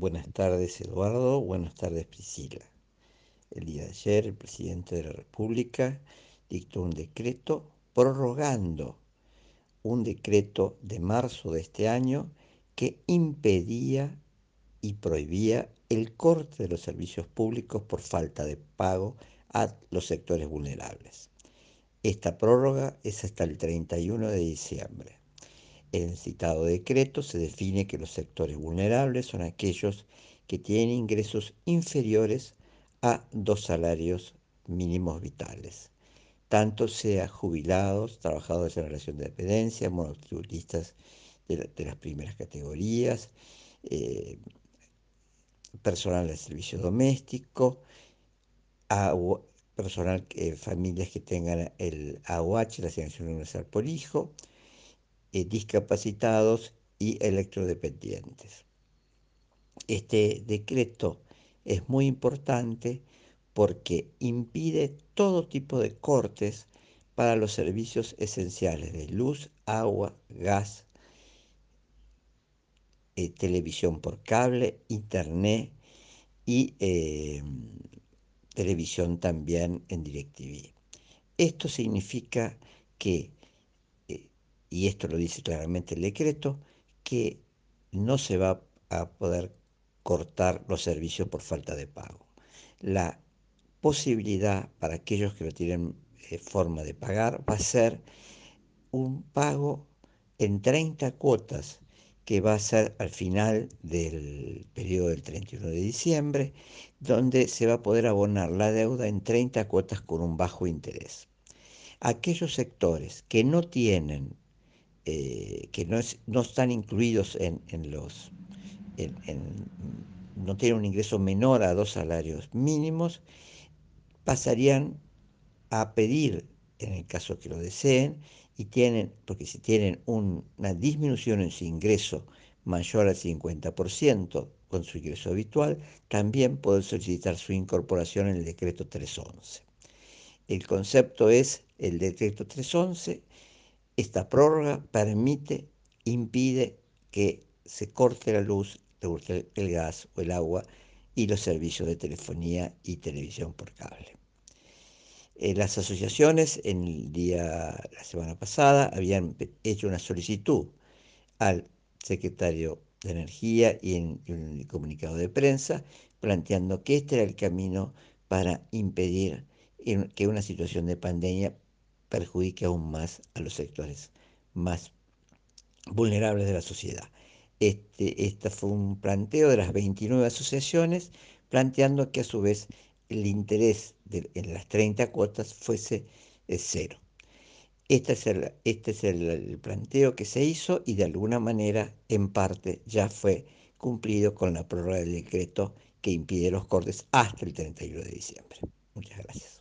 Buenas tardes Eduardo, buenas tardes Priscila. El día de ayer el presidente de la República dictó un decreto prorrogando un decreto de marzo de este año que impedía y prohibía el corte de los servicios públicos por falta de pago a los sectores vulnerables. Esta prórroga es hasta el 31 de diciembre. En citado decreto se define que los sectores vulnerables son aquellos que tienen ingresos inferiores a dos salarios mínimos vitales, tanto sea jubilados, trabajadores en relación de dependencia, monotributistas de, las primeras categorías, eh, personal de servicio doméstico, personal, eh, familias que tengan el AOH, la asignación universal por hijo, eh, discapacitados y electrodependientes. Este decreto es muy importante porque impide todo tipo de cortes para los servicios esenciales de luz, agua, gas, eh, televisión por cable, internet y eh, televisión también en DirecTV. Esto significa que y esto lo dice claramente el decreto, que no se va a poder cortar los servicios por falta de pago. La posibilidad para aquellos que no tienen eh, forma de pagar va a ser un pago en 30 cuotas que va a ser al final del periodo del 31 de diciembre, donde se va a poder abonar la deuda en 30 cuotas con un bajo interés. Aquellos sectores que no tienen eh, que no, están incluidos en, los, no tienen un ingreso menor a dos salarios mínimos, pasarían a pedir, en el caso que lo deseen, y tienen, porque si tienen una disminución en su ingreso mayor al 50% con su ingreso habitual, también pueden solicitar su incorporación en el decreto 311. El concepto es el decreto 311 esta prórroga permite, impide que se corte la luz, el gas o el agua y los servicios de telefonía y televisión por cable. Eh, las asociaciones en el día, la semana pasada, habían hecho una solicitud al secretario de Energía y en, un comunicado de prensa planteando que este era el camino para impedir que una situación de pandemia perjudique aún más a los sectores más vulnerables de la sociedad. Este, este fue un planteo de las 29 asociaciones, planteando que a su vez el interés en las 30 cuotas fuese cero. Este es, el, este es el, planteo que se hizo y de alguna manera, en parte, ya fue cumplido con la prórroga del decreto que impide los cortes hasta el 31 de diciembre. Muchas gracias.